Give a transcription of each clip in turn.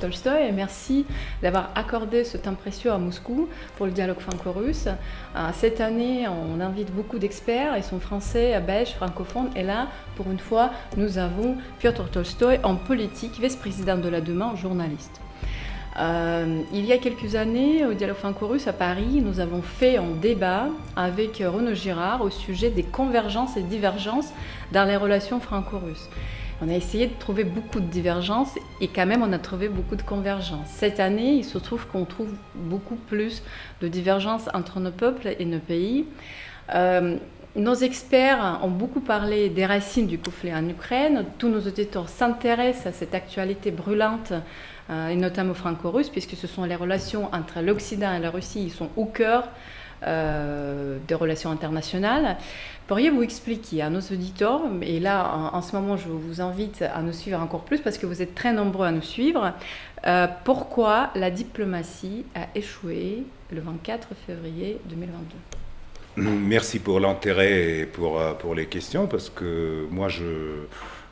Tolstoï et merci d'avoir accordé ce temps précieux à Moscou pour le dialogue franco-russe. Euh, cette année, on invite beaucoup d'experts, ils sont français, belges, francophones et là, pour une fois, nous avons Piotr Tolstoï en politique, vice-président de la Demain, journaliste. Euh, il y a quelques années, au Dialogue franco-russe à Paris, nous avons fait un débat avec Renaud Girard au sujet des convergences et divergences dans les relations franco-russes. On a essayé de trouver beaucoup de divergences et quand même on a trouvé beaucoup de convergences. Cette année, il se trouve qu'on trouve beaucoup plus de divergences entre nos peuples et nos pays. Euh, nos experts ont beaucoup parlé des racines du conflit en Ukraine. Tous nos auditeurs s'intéressent à cette actualité brûlante, euh, et notamment franco-russe, puisque ce sont les relations entre l'Occident et la Russie, ils sont au cœur euh, des relations internationales. Pourriez-vous expliquer à nos auditeurs, et là en, ce moment je vous invite à nous suivre encore plus parce que vous êtes très nombreux à nous suivre, euh, pourquoi la diplomatie a échoué le 24 février 2022 Merci pour l'intérêt et pour, euh, pour les questions parce que moi je,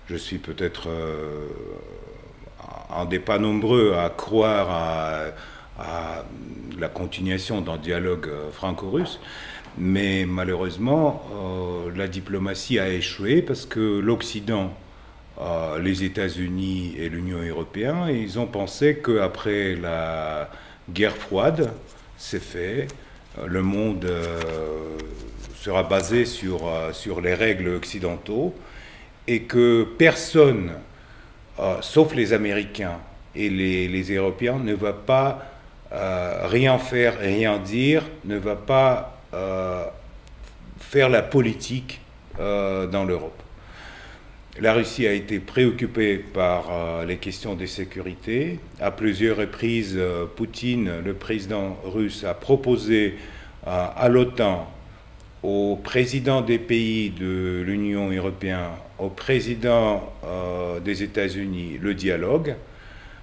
je suis peut-être un des pas nombreux à croire à à la continuation d'un dialogue euh, franco-russe. Mais malheureusement, euh, la diplomatie a échoué parce que l'Occident, euh, les États-Unis et l'Union européenne, ils ont pensé qu'après la guerre froide, c'est fait, le monde sera basé sur, sur les règles occidentaux et que personne, sauf les Américains et les, les Européens, ne va pas euh, rien faire, rien dire ne va pas euh, faire la politique euh, dans l'Europe. La Russie a été préoccupée par les questions de sécurité. À plusieurs reprises, Poutine, le président russe, a proposé à l'OTAN, aux présidents des pays de l'Union européenne, aux présidents des États-Unis, le dialogue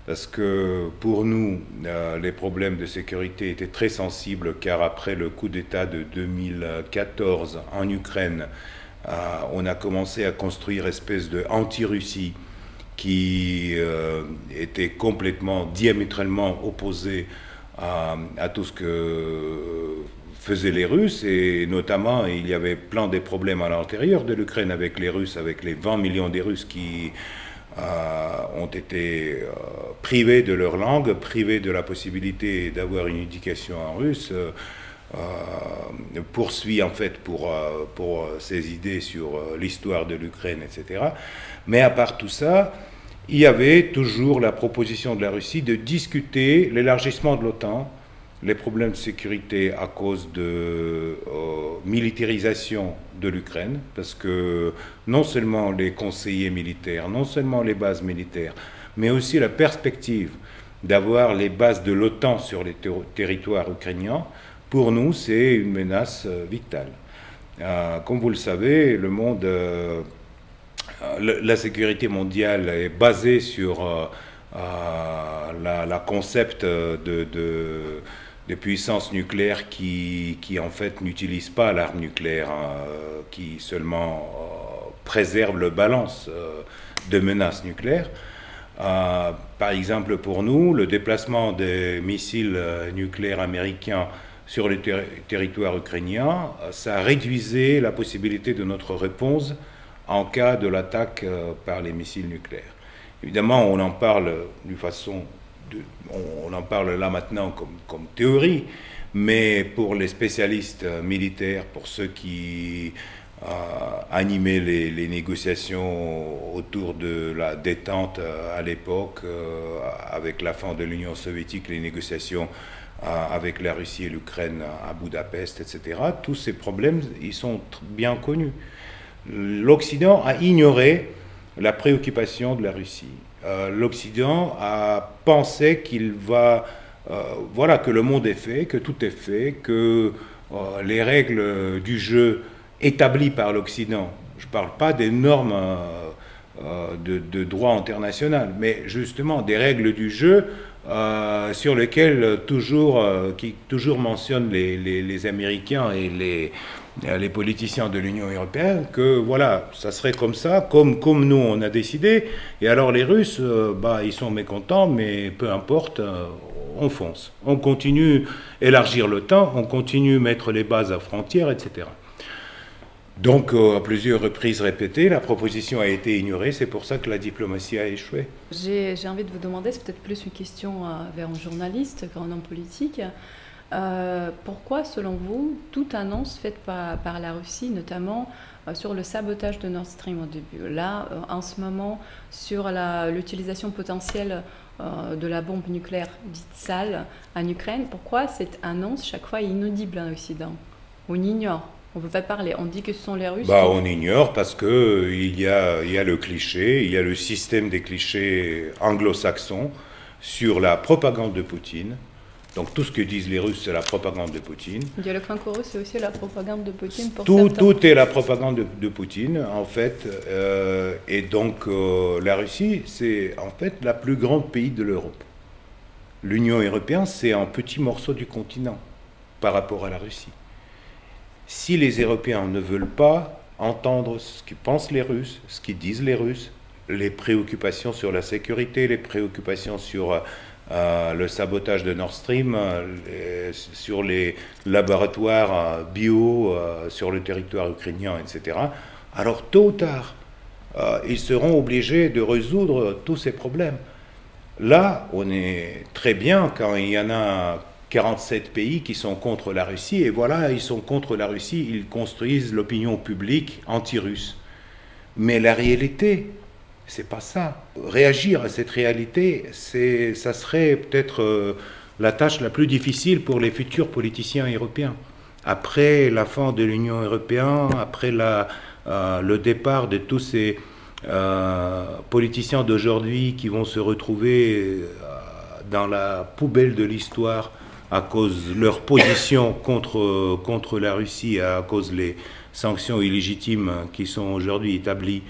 parce que pour nous, euh, les problèmes de sécurité étaient très sensibles, car après le coup d'État de 2014 en Ukraine, euh, on a commencé à construire espèce de anti-Russie qui euh, était complètement, diamétralement opposé à, à, tout ce que faisaient les Russes, et notamment il y avait plein de problèmes à l'intérieur de l'Ukraine avec les Russes, avec les 20 millions des Russes qui ont été euh, privés de leur langue, privés de la possibilité d'avoir une éducation en russe, euh, poursuit en fait pour, pour ses idées sur l'histoire de l'Ukraine, etc. Mais à part tout ça, il y avait toujours la proposition de la Russie de discuter l'élargissement de l'OTAN les problèmes de sécurité à cause de euh, militarisation de l'Ukraine, parce que non seulement les conseillers militaires, non seulement les bases militaires, mais aussi la perspective d'avoir les bases de l'OTAN sur les territoires ukrainiens, pour nous, c'est une menace euh, vitale. Euh, comme vous le savez, le monde, la sécurité mondiale est basée sur la, concept de des puissances nucléaires qui, qui en fait n'utilisent pas l'arme nucléaire, hein, qui seulement euh, préservent le balance euh, de menaces nucléaires. Euh, par exemple, pour nous, le déplacement des missiles nucléaires américains sur le territoire ukrainien, ça réduisait la possibilité de notre réponse en cas de l'attaque par les missiles nucléaires. Évidemment, on en parle d'une façon on, en parle là maintenant comme, théorie, mais pour les spécialistes euh, militaires, pour ceux qui euh, animaient les, négociations autour de la détente euh, à l'époque, avec la fin de l'Union soviétique, les négociations avec la Russie et l'Ukraine à Budapest, etc. Tous ces problèmes, ils sont bien connus. L'Occident a ignoré la préoccupation de la Russie. Euh, l'Occident a pensé qu'il va, euh, voilà, que le monde est fait, que tout est fait, que euh, les règles du jeu établies par l'Occident, je ne parle pas des normes de, droit international, mais justement des règles du jeu sur lequel toujours, qui toujours mentionne les, les, Américains et les, les politiciens de l'Union européenne que voilà, ça serait comme ça, comme, comme nous on a décidé. Et alors les Russes, bah, ils sont mécontents, mais peu importe, on fonce. On continue élargir le temps, on continue mettre les bases à frontières, etc. Donc, euh, à plusieurs reprises répétées, la proposition a été ignorée. C'est pour ça que la diplomatie a échoué. J'ai envie de vous demander, c'est peut-être plus une question euh, vers un journaliste qu'un homme politique. Euh, pourquoi, selon vous, toute annonce faite par, la Russie, notamment sur le sabotage de Nord Stream au début, là, en ce moment, sur l'utilisation potentielle de la bombe nucléaire dite sale en Ukraine, pourquoi cette annonce, chaque fois, est inaudible en Occident? On ignore on ne veut pas parler. On dit que ce sont les Russes. Bah, on ignore parce que euh, il y, a, il y a le cliché, il y a le système des clichés anglo-saxons sur la propagande de Poutine. Donc tout ce que disent les Russes, c'est la propagande de Poutine. Le dialogue franco-russe, c'est aussi la propagande de Poutine pour tout, tout est la propagande de, Poutine, en fait. Euh, et donc euh, la Russie, c'est en fait la plus grande pays de l'Europe. L'Union européenne, c'est un petit morceau du continent par rapport à la Russie si les Européens ne veulent pas entendre ce que pensent les Russes, ce qu'ils disent les Russes, les préoccupations sur la sécurité, les préoccupations sur euh, le sabotage de Nord Stream, euh, sur les laboratoires euh, bio sur le territoire ukrainien, etc., alors tôt ou tard, ils seront obligés de résoudre tous ces problèmes. Là, on est très bien quand il y en a 47 pays qui sont contre la Russie, et voilà, ils sont contre la Russie, ils construisent l'opinion publique anti-russe. Mais la réalité, c'est pas ça. Réagir à cette réalité, c'est, ça serait peut-être euh, la tâche la plus difficile pour les futurs politiciens européens. Après la fin de l'Union européenne, après euh, le départ de tous ces euh, politiciens d'aujourd'hui qui vont se retrouver dans la poubelle de l'histoire à cause de leur position contre, contre la Russie, à cause des sanctions illégitimes qui sont aujourd'hui établies,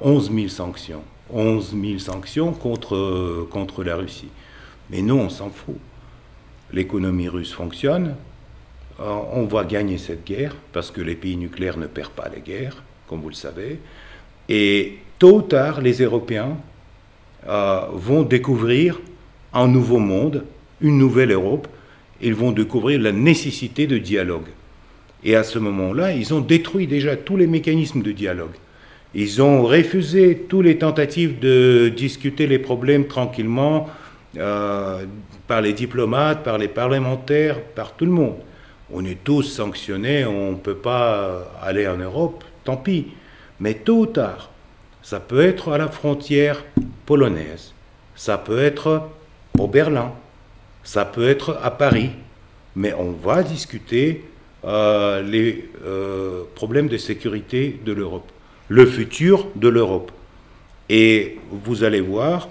11 000 sanctions. 11 000 sanctions contre, contre la Russie. Mais non, on s'en fout. L'économie russe fonctionne. Euh, on va gagner cette guerre parce que les pays nucléaires ne perdent pas les guerres, comme vous le savez. Et tôt ou tard, les Européens euh, vont découvrir un nouveau monde une nouvelle Europe, ils vont découvrir la nécessité de dialogue. Et à ce moment-là, ils ont détruit déjà tous les mécanismes de dialogue. Ils ont refusé toutes les tentatives de discuter les problèmes tranquillement euh, par les diplomates, par les parlementaires, par tout le monde. On est tous sanctionnés, on ne peut pas aller en Europe, tant pis. Mais tôt ou tard, ça peut être à la frontière polonaise, ça peut être au Berlin, ça peut être à Paris, mais on va discuter euh, les euh, problèmes de sécurité de l'Europe, le futur de l'Europe. Et vous allez voir,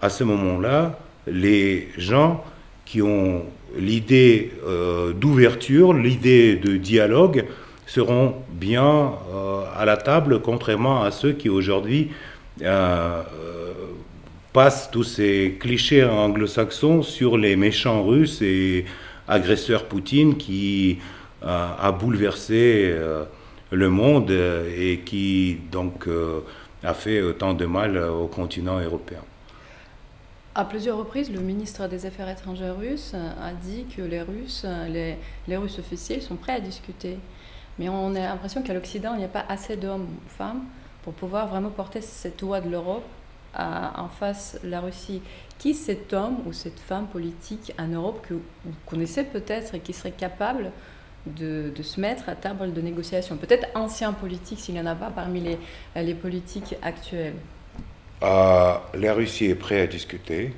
à ce moment-là, les gens qui ont l'idée euh, d'ouverture, l'idée de dialogue, seront bien à la table, contrairement à ceux qui aujourd'hui passe tous ces clichés anglo-saxons sur les méchants russes et agresseurs Poutine qui euh, a bouleversé euh, le monde et qui donc euh, a fait autant de mal au continent européen. À plusieurs reprises, le ministre des Affaires étrangères russe a dit que les Russes, les, les Russes officiels sont prêts à discuter. Mais on a l'impression qu'à l'Occident, il n'y a pas assez d'hommes ou femmes pour pouvoir vraiment porter cette voix de l'Europe en face la Russie. Qui cet homme ou cette femme politique en Europe que vous connaissez peut-être et qui serait capable de, se mettre à table de négociation Peut-être ancien politique s'il n'y en a pas parmi les, les politiques actuels. Euh, la Russie est prête à discuter.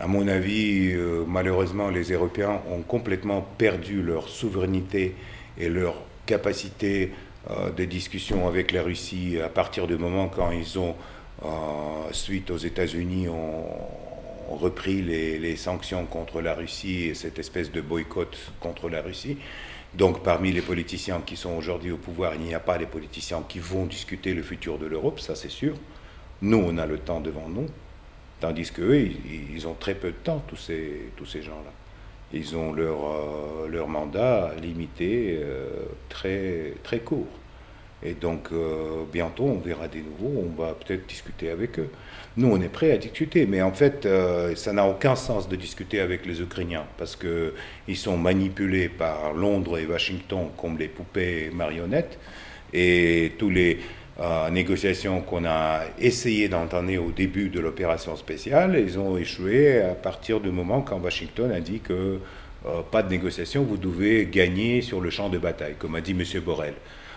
À mon avis, euh, malheureusement, les Européens ont complètement perdu leur souveraineté et leur capacité euh, de discussion avec la Russie à partir du moment quand ils ont suite aux États-Unis ont, repris les, sanctions contre la Russie et cette espèce de boycott contre la Russie. Donc parmi les politiciens qui sont aujourd'hui au pouvoir, il n'y a pas les politiciens qui vont discuter le futur de l'Europe, ça c'est sûr. Nous, on a le temps devant nous. Tandis qu'eux, ils, ils, ont très peu de temps, tous ces, gens-là. Ils ont leur, euh, mandat limité, euh, très court. Et donc, euh, bientôt, on verra des nouveaux, on va peut-être discuter avec eux. Nous, on est prêts à discuter, mais en fait, ça n'a aucun sens de discuter avec les Ukrainiens, parce qu'ils sont manipulés par Londres et Washington comme les poupées marionnettes, et tous les négociations qu'on a essayé d'entendre au début de l'opération spéciale, ils ont échoué à partir du moment quand Washington a dit que euh, pas de négociation, vous devez gagner sur le champ de bataille, comme a dit M. Borrell.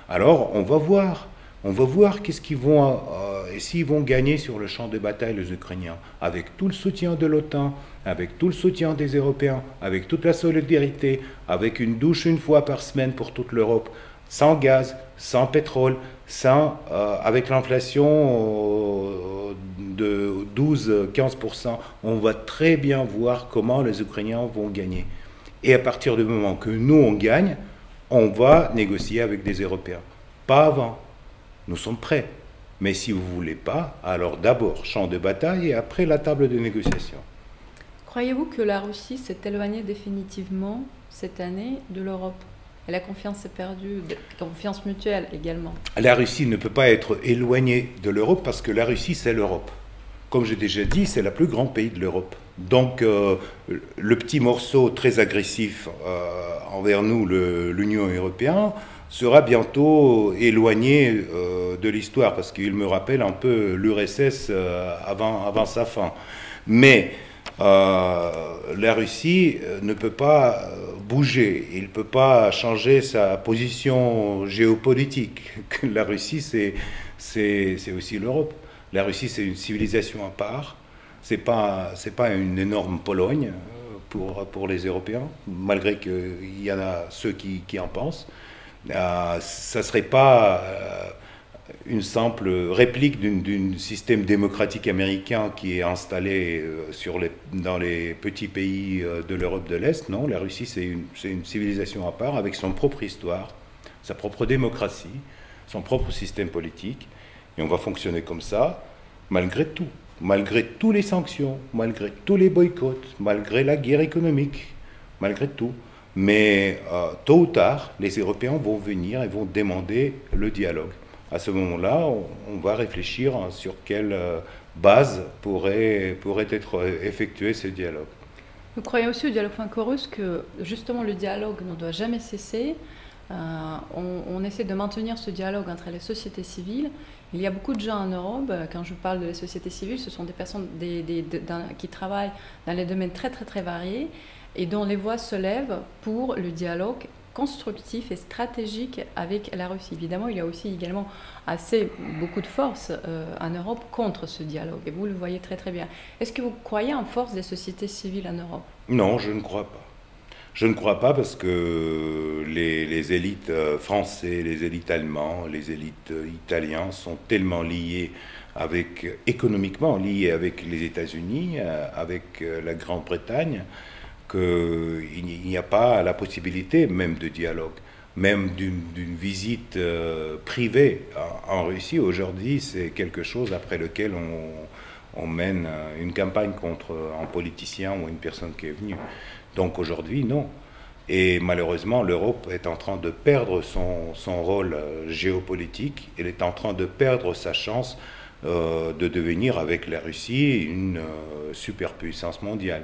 Alors, on va voir. On va voir qu'est-ce qu'ils vont, euh, s'ils vont gagner sur le champ de bataille, les Ukrainiens, avec tout le soutien de l'OTAN, avec tout le soutien des Européens, avec toute la solidarité, avec une douche une fois par semaine pour toute l'Europe, sans gaz, sans pétrole, sans, euh, avec l'inflation euh, de 12-15%, on va très bien voir comment les Ukrainiens vont gagner. Et à partir du moment que nous, on gagne, on va négocier avec des Européens. Pas avant. Nous sommes prêts. Mais si vous ne voulez pas, alors d'abord champ de bataille et après la table de négociation. Croyez-vous que la Russie s'est éloignée définitivement cette année de l'Europe? La confiance est perdue, confiance mutuelle également. La Russie ne peut pas être éloignée de l'Europe parce que la Russie, c'est l'Europe. Comme j'ai déjà dit, c'est le plus grand pays de l'Europe. Donc, euh, le petit morceau très agressif euh, envers nous, l'Union européenne, sera bientôt éloigné euh, de l'histoire parce qu'il me rappelle un peu l'URSS avant, avant sa fin. Mais la Russie ne peut pas bouger, il ne peut pas changer sa position géopolitique. La Russie, c'est aussi l'Europe. La Russie, c'est une civilisation à part. Ce n'est pas, pas une énorme Pologne euh, pour, pour les Européens, malgré qu'il y en a ceux qui, qui en pensent. Euh, ça serait pas... Euh, une simple réplique d'un système démocratique américain qui est installé euh, sur les, dans les petits pays de l'Europe de l'Est. Non, la Russie, c'est une, civilisation à part avec son propre histoire, sa propre démocratie, son propre système politique. Et on va fonctionner comme ça, malgré tout, malgré toutes les sanctions, malgré tous les boycotts, malgré la guerre économique, malgré tout. Mais euh, tôt ou tard, les Européens vont venir et vont demander le dialogue à ce moment-là, on, va réfléchir sur quelle euh, base pourrait, pourrait être effectué ce dialogue. Vous croyez aussi au dialogue franco-russe que justement le dialogue ne doit jamais cesser. Euh, on, essaie de maintenir ce dialogue entre les sociétés civiles. Il y a beaucoup de gens en Europe, quand je parle de la société civile, ce sont des personnes qui travaillent dans des domaines très très très variés et dont les voix se lèvent pour le dialogue constructif et stratégique avec la Russie. Évidemment, il y a aussi également assez beaucoup de force euh, en Europe contre ce dialogue, et vous le voyez très très bien. Est-ce que vous croyez en force des sociétés civiles en Europe? Non, je ne crois pas. Je ne crois pas parce que les, élites euh, français, les élites allemands, les élites euh, italiens sont tellement avec, économiquement liées avec les États-Unis, avec la Grande-Bretagne, qu'il n'y a pas la possibilité même de dialogue, même d'une visite euh, privée en, Russie. Aujourd'hui, c'est quelque chose après lequel on, mène une campagne contre un politicien ou une personne qui est venue. Donc aujourd'hui, non. Et malheureusement, l'Europe est en train de perdre son, rôle euh, géopolitique, elle est en train de perdre sa chance euh, de devenir avec la Russie une superpuissance mondiale.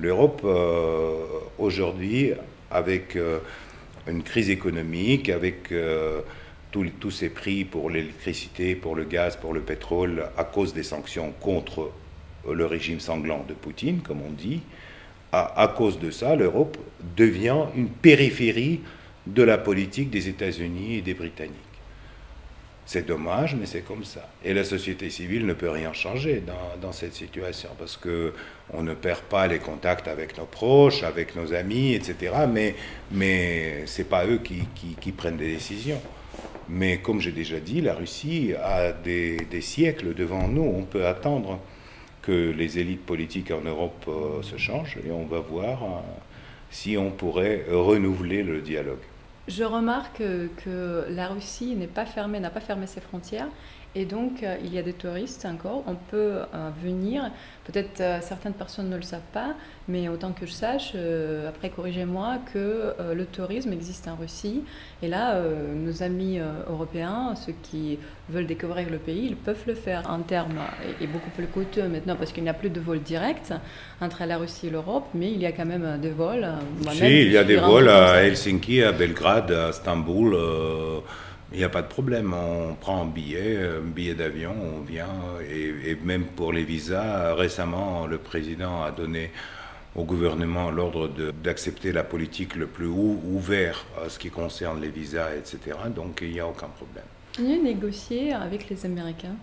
L'Europe, euh, aujourd'hui, avec euh, une crise économique, avec euh, tous ces prix pour l'électricité, pour le gaz, pour le pétrole, à cause des sanctions contre le régime sanglant de Poutine, comme on dit, à cause de ça, l'Europe devient une périphérie de la politique des États-Unis et des Britanniques. C'est dommage, mais c'est comme ça. Et la société civile ne peut rien changer dans, cette situation parce que on ne perd pas les contacts avec nos proches, avec nos amis, etc. Mais, mais ce n'est pas eux qui, prennent des décisions. Mais comme j'ai déjà dit, la Russie a des, siècles devant nous. On peut attendre que les élites politiques en Europe euh, se changent et on va voir euh, si on pourrait renouveler le dialogue. Je remarque que la Russie n'est pas fermée, n'a pas fermé ses frontières Et donc, euh, il y a des touristes encore. On peut euh, venir. Peut-être euh, certaines personnes ne le savent pas, mais autant que je sache, après corrigez-moi, que le tourisme existe en Russie. Et là, nos amis européens, ceux qui veulent découvrir le pays, ils peuvent le faire. En termes, et beaucoup plus coûteux maintenant parce qu'il n'y a plus de vols directs entre la Russie et l'Europe, mais il y a quand même des vols. Si, il y a des vols à Helsinki, à Belgrade, à Istanbul. Il n'y a pas de problème, on prend un billet, un billet d'avion, on vient, et, même pour les visas, récemment, le président a donné au gouvernement l'ordre d'accepter la politique le plus ouvert à ce qui concerne les visas, etc. Donc il n'y a aucun problème. Il y a négocié avec les Américains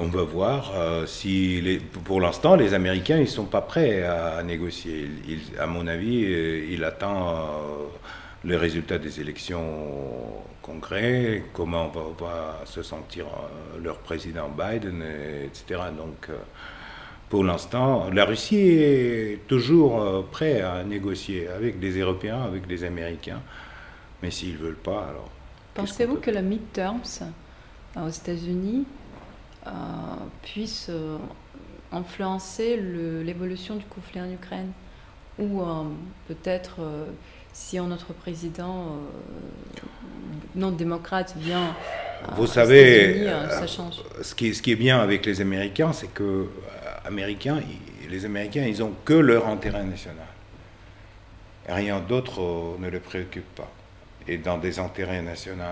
on va voir euh, si, les, pour l'instant, les Américains, ils sont pas prêts à, négocier. à mon avis, euh, il attend euh, les résultats des élections au Congrès, comment va, se sentir euh, leur président Biden, etc. Donc, euh, pour l'instant, la Russie est toujours euh, prête à négocier avec des Européens, avec des Américains, mais s'ils ne veulent pas, alors. Pensez-vous que la midterms aux États-Unis puisse influencer l'évolution du conflit en Ukraine? Ou peut-être si notre président euh, non démocrate vient. Vous savez, euh, ça change. Ce, qui, ce qui est bien avec les Américains, c'est que euh, Américains, les Américains, ils ont que leur intérêt national. Rien d'autre ne les préoccupe pas. Et dans des intérêts nationaux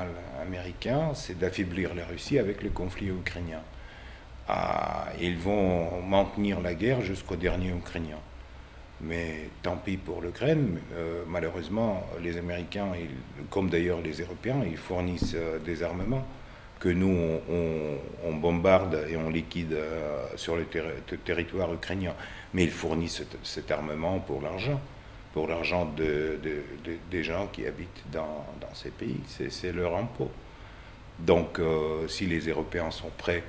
américains, c'est d'affaiblir la Russie avec le conflit ukrainien. Ah, ils vont maintenir la guerre jusqu'au dernier Ukrainien. Mais tant pis pour l'Ukraine. Euh, malheureusement, les Américains, comme d'ailleurs les Européens, ils fournissent euh, des armements que nous, on, bombarde et on liquide euh, sur le territoire ukrainien. Mais ils fournissent cet, armement pour l'argent, pour l'argent de, des gens qui habitent dans ces pays. C'est leur impôt. Donc, si les Européens sont prêts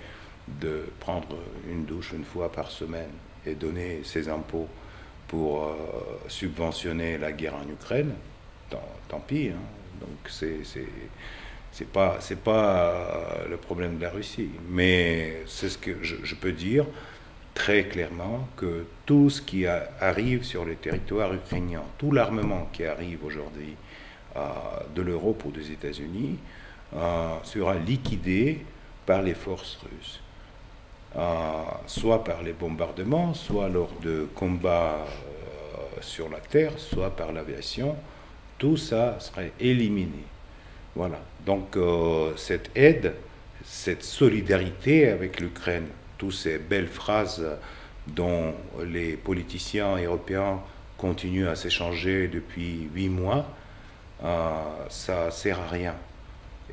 de prendre une douche une fois par semaine et donner ces impôts pour euh, subventionner la guerre en Ukraine, tant, pis. Hein. Donc c'est c'est pas c'est pas euh, le problème de la Russie, mais c'est ce que je, peux dire très clairement que tout ce qui arrive sur le territoire ukrainien, tout l'armement qui arrive aujourd'hui euh, de l'Europe ou des États-Unis sera liquidé par les forces russes. Euh, soit par les bombardements, soit lors de combats euh, sur la terre, soit par l'aviation, tout ça serait éliminé. Voilà. Donc euh, cette aide, cette solidarité avec l'Ukraine, toutes ces belles phrases dont les politiciens européens continuent à s'échanger depuis huit mois, ça sert à rien.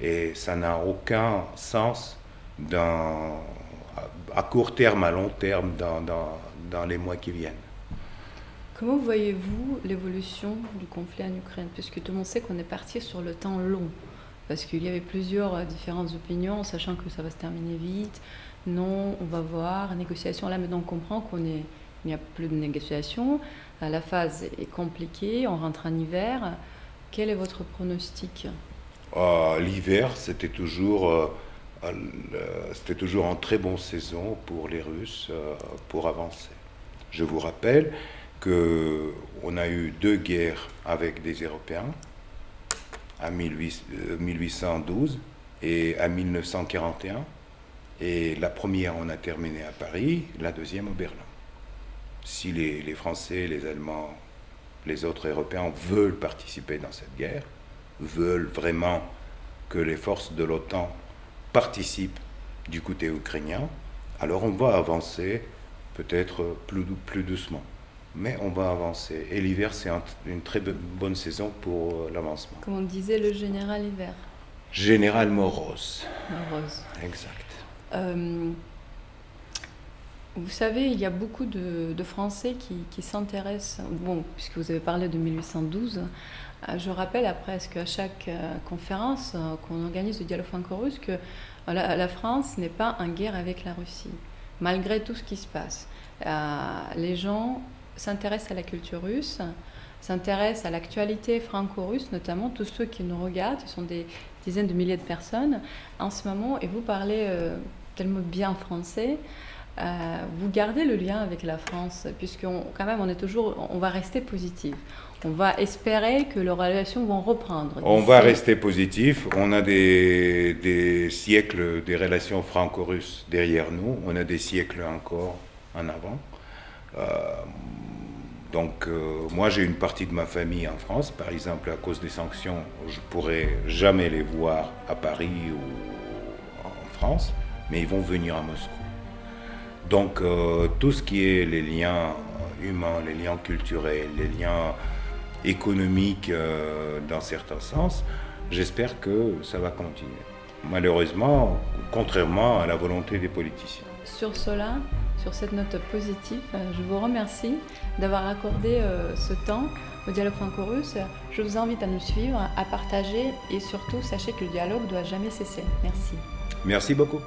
Et ça n'a aucun sens dans à court terme, à long terme, dans, dans, dans les mois qui viennent. Comment voyez-vous l'évolution du conflit en Ukraine? Puisque tout le monde sait qu'on est parti sur le temps long. Parce qu'il y avait plusieurs euh, différentes opinions, sachant que ça va se terminer vite. Non, on va voir, négociation. Là, maintenant, on comprend qu'on est, il n'y a plus de négociation. Euh, la phase est compliquée, on rentre en hiver. Quel est votre pronostic? Euh, L'hiver, c'était toujours c'était toujours en très bonne saison pour les Russes euh, pour avancer. Je vous rappelle qu'on a eu deux guerres avec des Européens à 1812 euh, et à 1941. Et la première, on a terminé à Paris, la deuxième au Berlin. Si les, Français, les Allemands, les autres Européens veulent participer dans cette guerre, veulent vraiment que les forces de l'OTAN participe du côté ukrainien, alors on va avancer peut-être plus, plus doucement. Mais on va avancer. Et l'hiver, c'est une très bonne saison pour euh, l'avancement. Comme on disait le général hiver. Général Morose. Morose. Exact. Euh, vous savez, il y a beaucoup de, Français qui, s'intéressent, bon, puisque vous avez parlé de 1812, euh, je rappelle après qu'à chaque euh, conférence euh, qu'on organise de dialogue franco-russe que la, France n'est pas en guerre avec la Russie, malgré tout ce qui se passe. les gens s'intéressent à la culture russe, s'intéressent à l'actualité franco-russe, notamment tous ceux qui nous regardent, ce sont des dizaines de milliers de personnes en ce moment et vous parlez tellement bien français. Vous gardez le lien avec la France, puisque quand même on est toujours, on va rester positif. On va espérer que les relations vont reprendre. On va rester positif. On a des, siècles des relations franco-russes derrière nous. On a des siècles encore en avant. Euh, donc, euh, moi, j'ai une partie de ma famille en France. Par exemple, à cause des sanctions, je pourrais jamais les voir à Paris ou en France, mais ils vont venir à Moscou. Donc, euh, tout ce qui est les liens humains, les liens culturels, les liens économique euh, dans certains sens, j'espère que ça va continuer. Malheureusement, contrairement à la volonté des politiciens. Sur cela, sur cette note positive, je vous remercie d'avoir accordé euh, ce temps au dialogue franco-russe. Je vous invite à nous suivre, à partager et surtout sachez que le dialogue ne doit jamais cesser. Merci. Merci beaucoup.